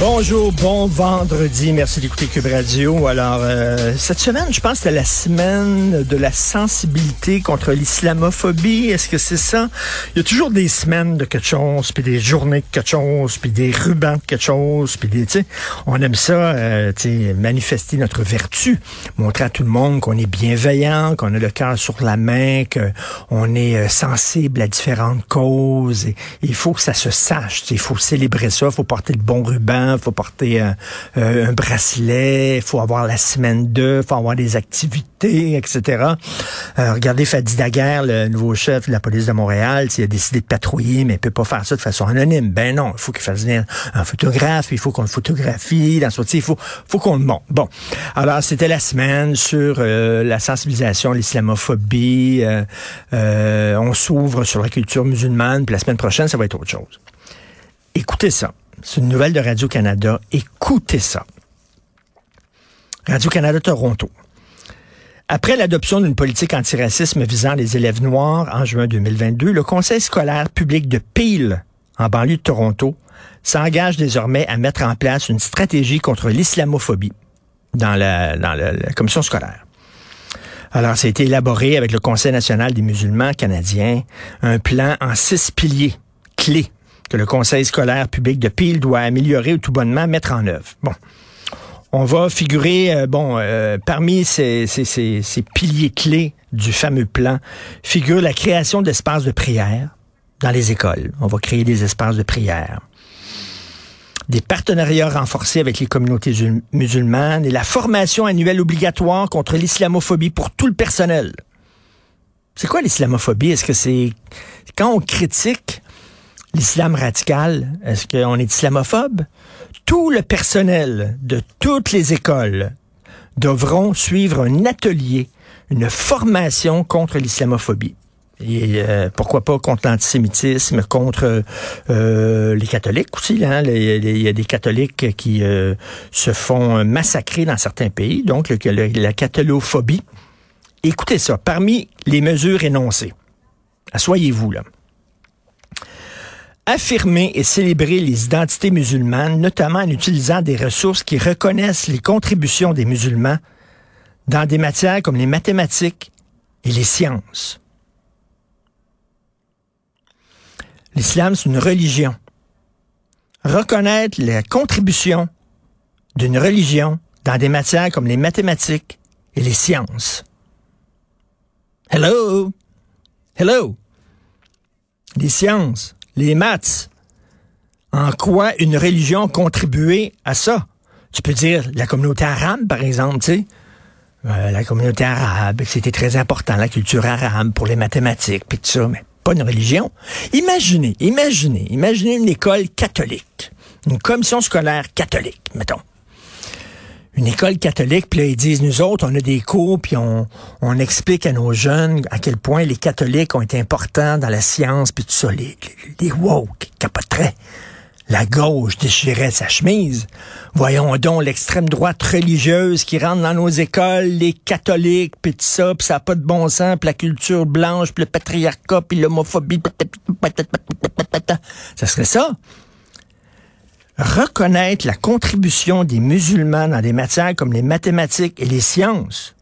Bonjour, bon vendredi. Merci d'écouter Cube Radio. Alors, euh, cette semaine, je pense que la semaine de la sensibilité contre l'islamophobie. Est-ce que c'est ça? Il y a toujours des semaines de quelque chose, puis des journées de quelque chose, puis des rubans de quelque chose, puis des, tu sais, on aime ça, euh, tu sais, manifester notre vertu, montrer à tout le monde qu'on est bienveillant, qu'on a le cœur sur la main, qu'on est euh, sensible à différentes causes. Il faut que ça se sache. Il faut célébrer ça, il faut porter le bon ruban, faut porter un, euh, un bracelet, faut avoir la semaine 2, faut avoir des activités, etc. Euh, regardez Fadi Daguerre, le nouveau chef de la police de Montréal, il a décidé de patrouiller, mais il peut pas faire ça de façon anonyme. Ben non, il faut qu'il fasse venir un photographe, il faut qu'on le photographie, dans il faut, faut qu'on le montre. Bon, alors c'était la semaine sur euh, la sensibilisation l'islamophobie. on s'ouvre sur la culture musulmane, puis la semaine prochaine, ça va être autre chose. Écoutez ça. C'est une nouvelle de Radio-Canada. Écoutez ça. Radio-Canada Toronto. Après l'adoption d'une politique antiracisme visant les élèves noirs en juin 2022, le Conseil scolaire public de Peel, en banlieue de Toronto, s'engage désormais à mettre en place une stratégie contre l'islamophobie dans la, dans la, la commission scolaire. Alors, ça a été élaboré avec le Conseil national des musulmans canadiens, un plan en six piliers clés le conseil scolaire public de Peel doit améliorer ou tout bonnement mettre en œuvre. Bon. On va figurer, euh, bon, euh, parmi ces, ces, piliers clés du fameux plan, figure la création d'espaces de prière dans les écoles. On va créer des espaces de prière. Des partenariats renforcés avec les communautés musulmanes et la formation annuelle obligatoire contre l'islamophobie pour tout le personnel. C'est quoi l'islamophobie? Est-ce que c'est quand on critique l'islam radical, est-ce qu'on est islamophobe? Tout le personnel de toutes les écoles devront suivre un atelier, une formation contre l'islamophobie. Et euh, pourquoi pas contre l'antisémitisme, contre euh, les catholiques aussi. Hein? Il y a des catholiques qui euh, se font massacrer dans certains pays, donc la catholophobie. Écoutez ça, parmi les mesures énoncées, assoyez-vous là affirmer et célébrer les identités musulmanes, notamment en utilisant des ressources qui reconnaissent les contributions des musulmans dans des matières comme les mathématiques et les sciences. L'islam, c'est une religion. Reconnaître la contribution d'une religion dans des matières comme les mathématiques et les sciences. Hello? Hello? Les sciences, les maths. En quoi une religion a contribué à ça? Tu peux dire la communauté arabe, par exemple, tu sais. Euh, la communauté arabe, c'était très important, la culture arabe pour les mathématiques, puis tout ça, mais pas une religion. Imaginez, imaginez, imaginez une école catholique, une commission scolaire catholique, mettons une école catholique, puis là, ils disent, nous autres, on a des cours, puis on, on explique à nos jeunes à quel point les catholiques ont été importants dans la science, puis tout ça, les, les, les woke, capoteraient. la gauche déchirait sa chemise. Voyons donc l'extrême droite religieuse qui rentre dans nos écoles, les catholiques, puis tout ça, puis ça n'a pas de bon sens, puis la culture blanche, puis le patriarcat, puis l'homophobie. Ça serait ça. Reconnaître la contribution des musulmans dans des matières comme les mathématiques et les sciences.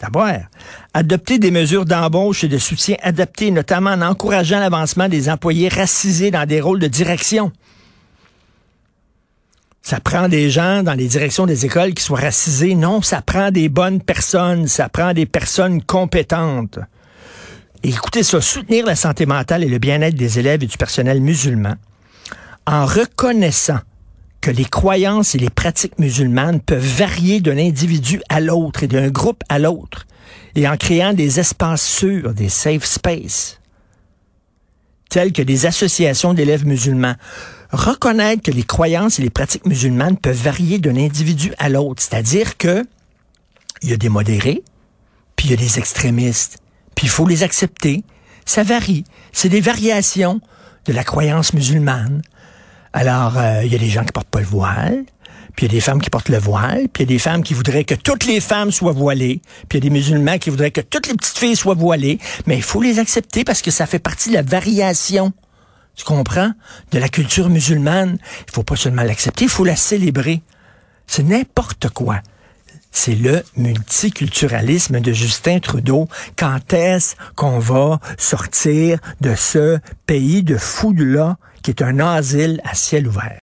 D'abord, adopter des mesures d'embauche et de soutien adaptées, notamment en encourageant l'avancement des employés racisés dans des rôles de direction. Ça prend des gens dans les directions des écoles qui soient racisés. Non, ça prend des bonnes personnes, ça prend des personnes compétentes. écoutez ça, soutenir la santé mentale et le bien-être des élèves et du personnel musulman en reconnaissant que les croyances et les pratiques musulmanes peuvent varier d'un individu à l'autre et d'un groupe à l'autre, et en créant des espaces sûrs, des safe spaces, tels que des associations d'élèves musulmans. Reconnaître que les croyances et les pratiques musulmanes peuvent varier d'un individu à l'autre, c'est-à-dire que il y a des modérés, puis il y a des extrémistes, puis il faut les accepter. Ça varie. C'est des variations de la croyance musulmane. Alors, euh, il y a des gens qui portent pas le voile, puis il y a des femmes qui portent le voile, puis il y a des femmes qui voudraient que toutes les femmes soient voilées, puis il y a des musulmans qui voudraient que toutes les petites filles soient voilées, mais il faut les accepter parce que ça fait partie de la variation. Tu comprends? De la culture musulmane. Il faut pas seulement l'accepter, il faut la célébrer. C'est n'importe quoi. C'est le multiculturalisme de Justin Trudeau. Quand est-ce qu'on va sortir de ce pays de fous-là qui est un asile à ciel ouvert.